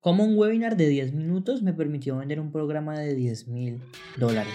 Cómo un webinar de 10 minutos me permitió vender un programa de 10 mil dólares.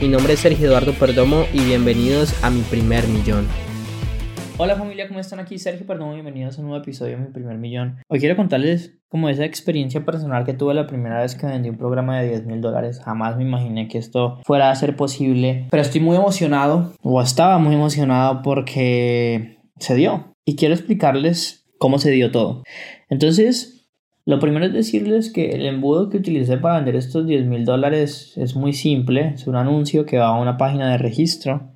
Mi nombre es Sergio Eduardo Perdomo y bienvenidos a mi primer millón. Hola familia, ¿cómo están? Aquí Sergio Perdomo, bienvenidos a un nuevo episodio de Mi Primer Millón. Hoy quiero contarles como esa experiencia personal que tuve la primera vez que vendí un programa de 10 mil dólares. Jamás me imaginé que esto fuera a ser posible, pero estoy muy emocionado, o estaba muy emocionado porque se dio. Y quiero explicarles cómo se dio todo. Entonces, lo primero es decirles que el embudo que utilicé para vender estos 10 mil dólares es muy simple. Es un anuncio que va a una página de registro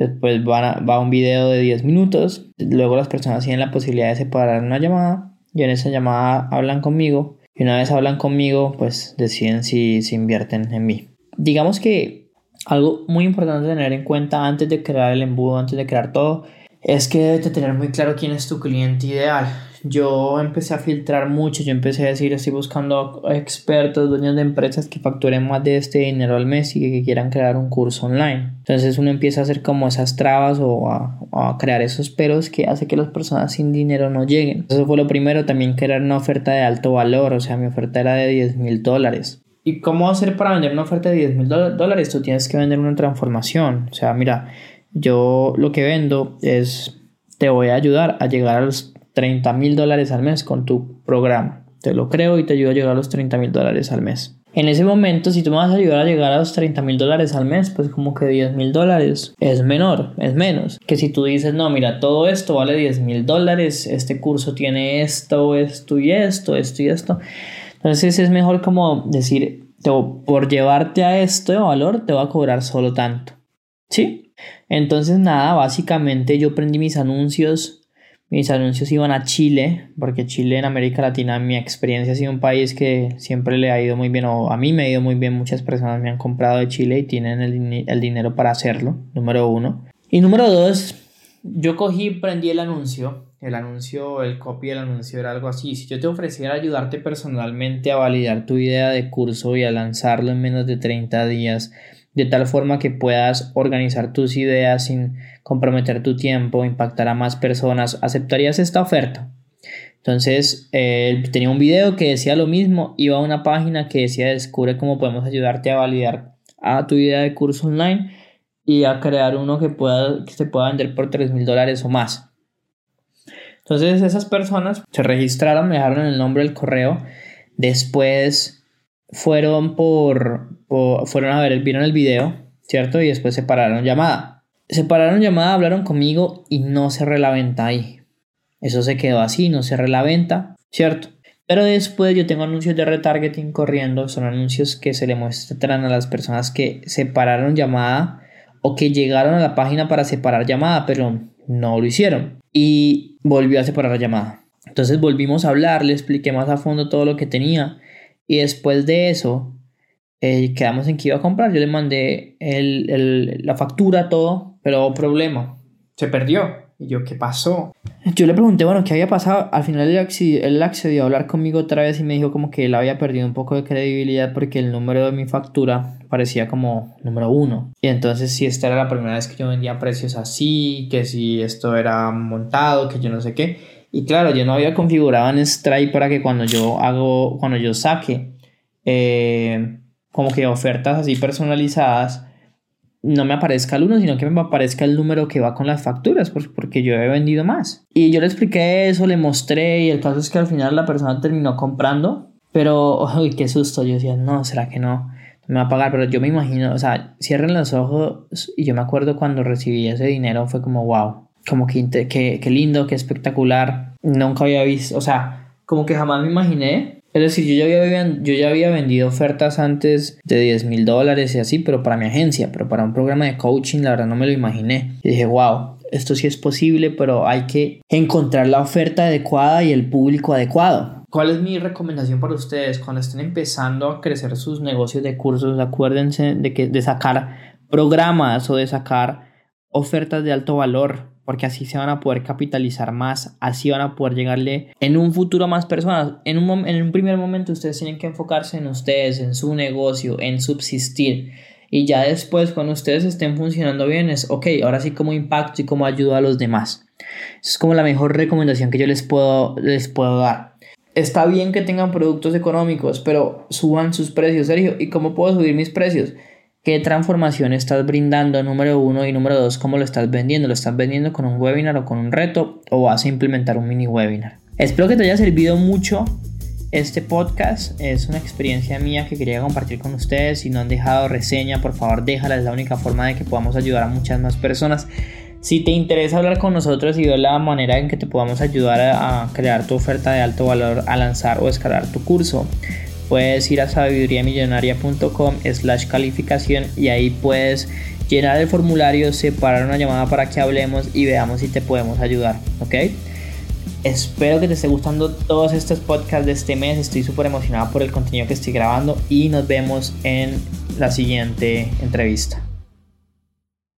Después va, va un video de 10 minutos. Luego las personas tienen la posibilidad de separar una llamada. Y en esa llamada hablan conmigo. Y una vez hablan conmigo, pues deciden si, si invierten en mí. Digamos que algo muy importante tener en cuenta antes de crear el embudo, antes de crear todo, es que debes tener muy claro quién es tu cliente ideal yo empecé a filtrar mucho, yo empecé a decir, estoy buscando expertos, dueños de empresas que facturen más de este dinero al mes y que quieran crear un curso online. Entonces uno empieza a hacer como esas trabas o a, crear esos peros que hace que las personas sin dinero no lleguen. Eso fue lo primero, también crear una oferta de alto valor, o sea, mi oferta era de 10 mil dólares. ¿Y cómo hacer para vender una oferta de 10 mil dólares? Tú tienes que vender una transformación. O sea, mira, yo lo que vendo es, te voy a ayudar a llegar a los 30 mil dólares al mes con tu programa. Te lo creo y te ayudo a llegar a los 30 mil dólares al mes. En ese momento, si tú me vas a ayudar a llegar a los 30 mil dólares al mes, pues como que 10 mil dólares es menor, es menos. Que si tú dices, no, mira, todo esto vale 10 mil dólares, este curso tiene esto, esto y esto, esto y esto. Entonces es mejor como decir, por llevarte a este valor, te voy a cobrar solo tanto. ¿Sí? Entonces nada, básicamente yo prendí mis anuncios mis anuncios iban a Chile, porque Chile en América Latina, mi experiencia ha sido un país que siempre le ha ido muy bien, o a mí me ha ido muy bien, muchas personas me han comprado de Chile y tienen el, dinero para hacerlo, número uno. Y número dos, yo cogí, prendí el anuncio, el anuncio, el copy del anuncio era algo así, si yo te ofreciera ayudarte personalmente a validar tu idea de curso y a lanzarlo en menos de 30 días, de tal forma que puedas organizar tus ideas sin comprometer tu tiempo, impactar a más personas, ¿aceptarías esta oferta? Entonces, eh, tenía un video que decía lo mismo, iba a una página que decía descubre cómo podemos ayudarte a validar a tu idea de curso online y a crear uno que, pueda, que se pueda vender por 3 mil dólares o más. Entonces esas personas se registraron, me dejaron el nombre del correo, después fueron por, fueron a ver, vieron el video, ¿cierto? Y después separaron llamada. Separaron llamada, hablaron conmigo y no cerré la venta ahí. Eso se quedó así, no cerré la venta, ¿cierto? Pero después yo tengo anuncios de retargeting corriendo, son anuncios que se le muestran a las personas que separaron llamada o que llegaron a la página para separar llamada, pero no lo hicieron. Y volvió a separar la llamada. Entonces volvimos a hablar, le expliqué más a fondo todo lo que tenía. Y después de eso, eh, quedamos en que iba a comprar. Yo le mandé el, la factura, todo, pero problema, se perdió. Y yo, ¿qué pasó? Yo le pregunté, bueno, ¿qué había pasado? Al final él accedió, él accedió a hablar conmigo otra vez y me dijo como que él había perdido un poco de credibilidad porque el número de mi factura parecía como número uno. Y entonces si esta era la primera vez que yo vendía precios así, que si esto era montado, que yo no sé qué. Y claro, yo no había configurado en Stripe para que cuando yo hago, cuando yo saque eh, como que ofertas así personalizadas, no me aparezca el uno, sino que me aparezca el número que va con las facturas, porque yo he vendido más. Y yo le expliqué eso, le mostré, y el caso es que al final la persona terminó comprando, pero, uy, qué susto, yo decía, no, ¿será que no? Me va a pagar, pero yo me imagino, o sea, cierren los ojos, y yo me acuerdo cuando recibí ese dinero, fue como, wow, como que, qué lindo, qué espectacular, nunca había visto, o sea, como que jamás me imaginé es decir, yo ya había, yo ya había vendido ofertas antes de 10 mil dólares y así, pero para mi agencia, pero para un programa de coaching, la verdad no me lo imaginé. Dije, wow, esto sí es posible, pero hay que encontrar la oferta adecuada y el público adecuado. ¿Cuál es mi recomendación para ustedes? Cuando estén empezando a crecer sus negocios de cursos, acuérdense de, que, de sacar programas o de sacar ofertas de alto valor, porque así se van a poder capitalizar más, así van a poder llegarle en un futuro a más personas. En un, en un primer momento ustedes tienen que enfocarse en ustedes, en su negocio, en subsistir. Y ya después, cuando ustedes estén funcionando bien, es, ok, ahora sí como impacto y como ayuda a los demás. es como la mejor recomendación que yo les puedo, les puedo dar está bien que tengan productos económicos, pero suban sus precios, Sergio. ¿Y cómo puedo subir mis precios? ¿Qué transformación estás brindando? Número uno y número dos, ¿cómo lo estás vendiendo? ¿Lo estás vendiendo con un webinar o con un reto? ¿O vas a implementar un mini webinar? Espero que te haya servido mucho este podcast. Es una experiencia mía que quería compartir con ustedes. Si no han dejado reseña, por favor déjala. Es la única forma de que podamos ayudar a muchas más personas. Si te interesa hablar con nosotros y ver la manera en que te podamos ayudar a crear tu oferta de alto valor, a lanzar o escalar tu curso, puedes ir a sabiduriamillonaria.com slash calificación y ahí puedes llenar el formulario, separar una llamada para que hablemos y veamos si te podemos ayudar, ¿ok? Espero que te esté gustando todos estos podcasts de este mes. Estoy súper emocionado por el contenido que estoy grabando y nos vemos en la siguiente entrevista.